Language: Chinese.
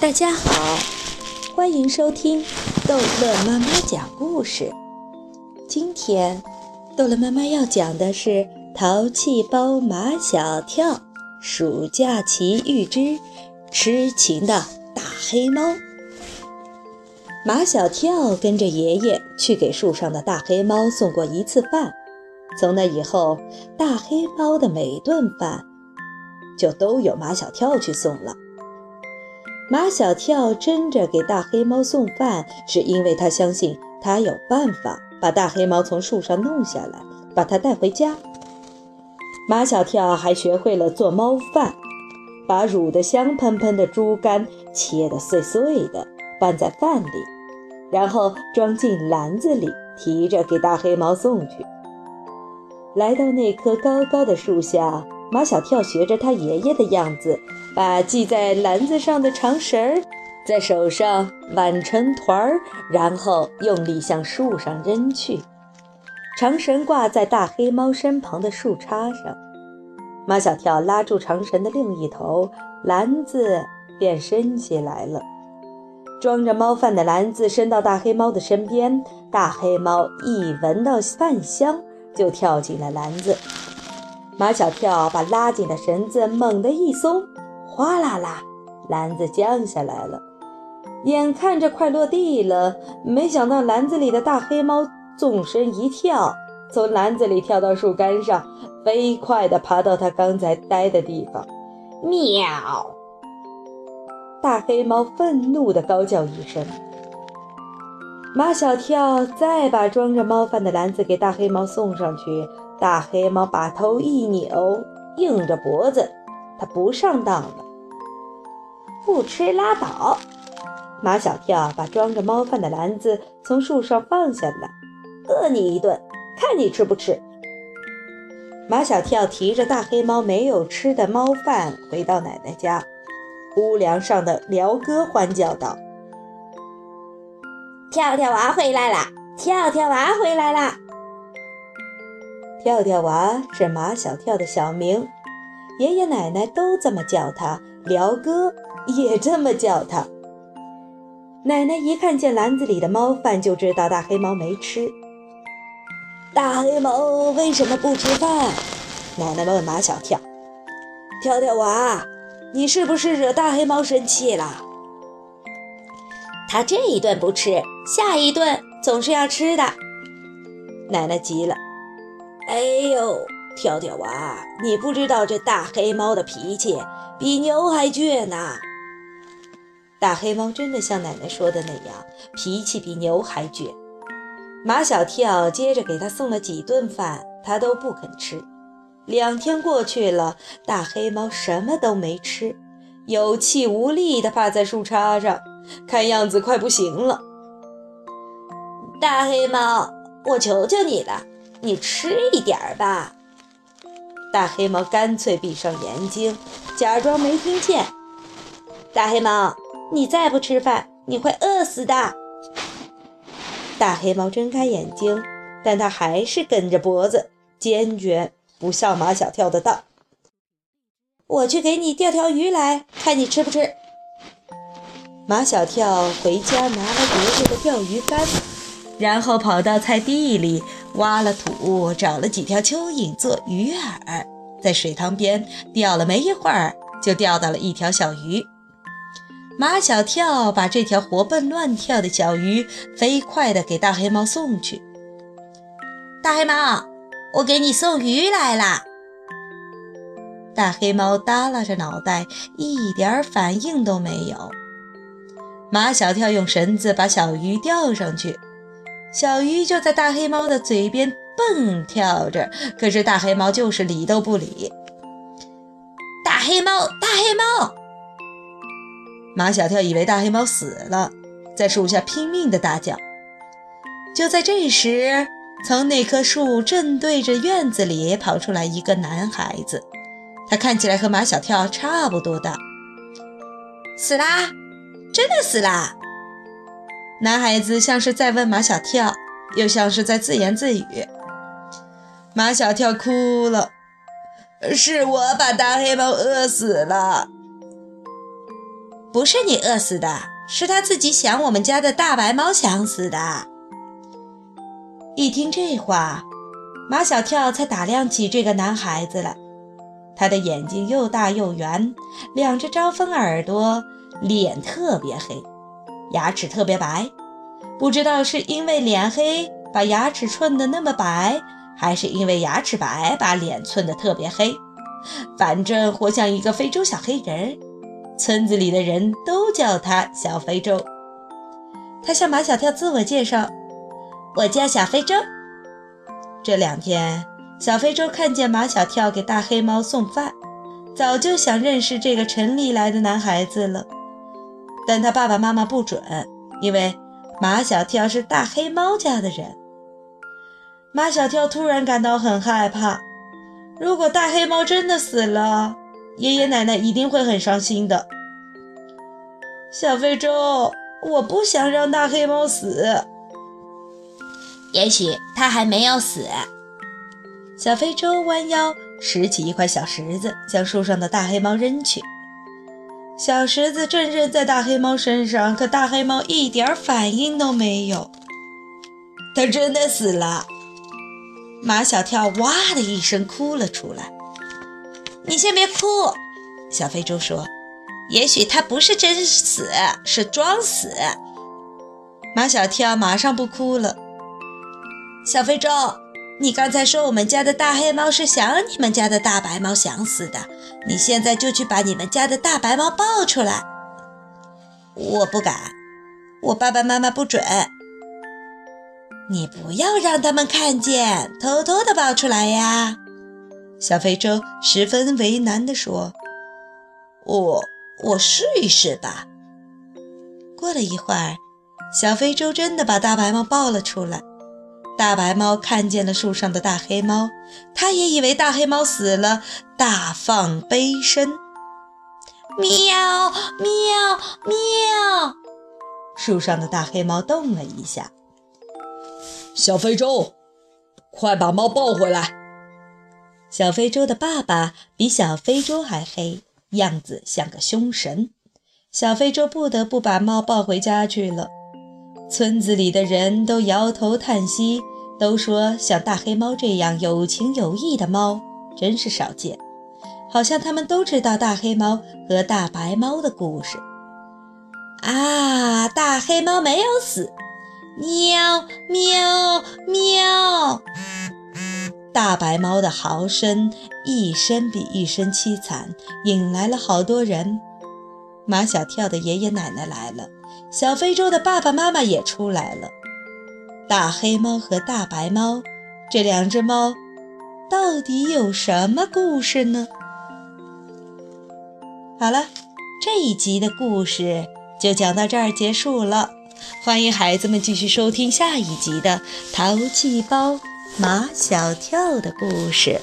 大家好，欢迎收听逗乐妈妈讲故事。今天，逗乐妈妈要讲的是《淘气包马小跳暑假奇遇之痴情的大黑猫》。马小跳跟着爷爷去给树上的大黑猫送过一次饭，从那以后，大黑猫的每顿饭就都有马小跳去送了。马小跳争着给大黑猫送饭，是因为他相信他有办法把大黑猫从树上弄下来，把它带回家。马小跳还学会了做猫饭，把卤得香喷喷的猪肝切得碎碎的，拌在饭里，然后装进篮子里，提着给大黑猫送去。来到那棵高高的树下。马小跳学着他爷爷的样子，把系在篮子上的长绳儿在手上挽成团儿，然后用力向树上扔去。长绳挂在大黑猫身旁的树杈上，马小跳拉住长绳的另一头，篮子便升起来了。装着猫饭的篮子伸到大黑猫的身边，大黑猫一闻到饭香，就跳进了篮子。马小跳把拉紧的绳子猛地一松，哗啦啦，篮子降下来了。眼看着快落地了，没想到篮子里的大黑猫纵身一跳，从篮子里跳到树干上，飞快地爬到它刚才待的地方。喵！大黑猫愤怒地高叫一声。马小跳再把装着猫饭的篮子给大黑猫送上去。大黑猫把头一扭，硬着脖子，它不上当了。不吃拉倒。马小跳把装着猫饭的篮子从树上放下来，饿你一顿，看你吃不吃。马小跳提着大黑猫没有吃的猫饭回到奶奶家，屋梁上的辽哥欢叫道：“跳跳娃回来啦！跳跳娃回来啦！”跳跳娃是马小跳的小名，爷爷奶奶都这么叫他，辽哥也这么叫他。奶奶一看见篮子里的猫饭，就知道大黑猫没吃。大黑猫为什么不吃饭？奶奶问马小跳。跳跳娃，你是不是惹大黑猫生气了？他这一顿不吃，下一顿总是要吃的。奶奶急了。哎呦，跳跳娃，你不知道这大黑猫的脾气比牛还倔呢。大黑猫真的像奶奶说的那样，脾气比牛还倔。马小跳接着给他送了几顿饭，他都不肯吃。两天过去了，大黑猫什么都没吃，有气无力地趴在树杈上，看样子快不行了。大黑猫，我求求你了。你吃一点儿吧。大黑猫干脆闭上眼睛，假装没听见。大黑猫，你再不吃饭，你会饿死的。大黑猫睁开眼睛，但它还是梗着脖子，坚决不上马小跳的当。我去给你钓条鱼来，看你吃不吃。马小跳回家拿了爷爷的钓鱼竿，然后跑到菜地里。挖了土，找了几条蚯蚓做鱼饵，在水塘边钓了没一会儿，就钓到了一条小鱼。马小跳把这条活蹦乱跳的小鱼飞快地给大黑猫送去。大黑猫，我给你送鱼来了。大黑猫耷拉着脑袋，一点反应都没有。马小跳用绳子把小鱼吊上去。小鱼就在大黑猫的嘴边蹦跳着，可是大黑猫就是理都不理。大黑猫，大黑猫！马小跳以为大黑猫死了，在树下拼命地大叫。就在这时，从那棵树正对着院子里跑出来一个男孩子，他看起来和马小跳差不多大。死啦！真的死啦！男孩子像是在问马小跳，又像是在自言自语。马小跳哭了：“是我把大黑猫饿死了。”不是你饿死的，是他自己想我们家的大白猫想死的。”一听这话，马小跳才打量起这个男孩子来。他的眼睛又大又圆，两只招风耳朵，脸特别黑，牙齿特别白。不知道是因为脸黑把牙齿衬得那么白，还是因为牙齿白把脸衬得特别黑。反正活像一个非洲小黑人，村子里的人都叫他小非洲。他向马小跳自我介绍：“我叫小非洲。”这两天。小非洲看见马小跳给大黑猫送饭，早就想认识这个城里来的男孩子了，但他爸爸妈妈不准，因为马小跳是大黑猫家的人。马小跳突然感到很害怕，如果大黑猫真的死了，爷爷奶奶一定会很伤心的。小非洲，我不想让大黑猫死。也许他还没有死。小非洲弯腰拾起一块小石子，向树上的大黑猫扔去。小石子正扔在大黑猫身上，可大黑猫一点反应都没有。它真的死了！马小跳哇的一声哭了出来。你先别哭，小非洲说：“也许他不是真死，是装死。”马小跳马上不哭了。小非洲。你刚才说我们家的大黑猫是想你们家的大白猫想死的，你现在就去把你们家的大白猫抱出来。我不敢，我爸爸妈妈不准。你不要让他们看见，偷偷的抱出来呀。小非洲十分为难地说：“我我试一试吧。”过了一会儿，小非洲真的把大白猫抱了出来。大白猫看见了树上的大黑猫，它也以为大黑猫死了，大放悲声，喵喵喵。树上的大黑猫动了一下。小非洲，快把猫抱回来！小非洲的爸爸比小非洲还黑，样子像个凶神。小非洲不得不把猫抱回家去了。村子里的人都摇头叹息，都说像大黑猫这样有情有义的猫真是少见，好像他们都知道大黑猫和大白猫的故事。啊，大黑猫没有死！喵喵喵！大白猫的嚎声一声比一声凄惨，引来了好多人。马小跳的爷爷奶奶来了。小非洲的爸爸妈妈也出来了。大黑猫和大白猫这两只猫到底有什么故事呢？好了，这一集的故事就讲到这儿结束了。欢迎孩子们继续收听下一集的《淘气包马小跳》的故事。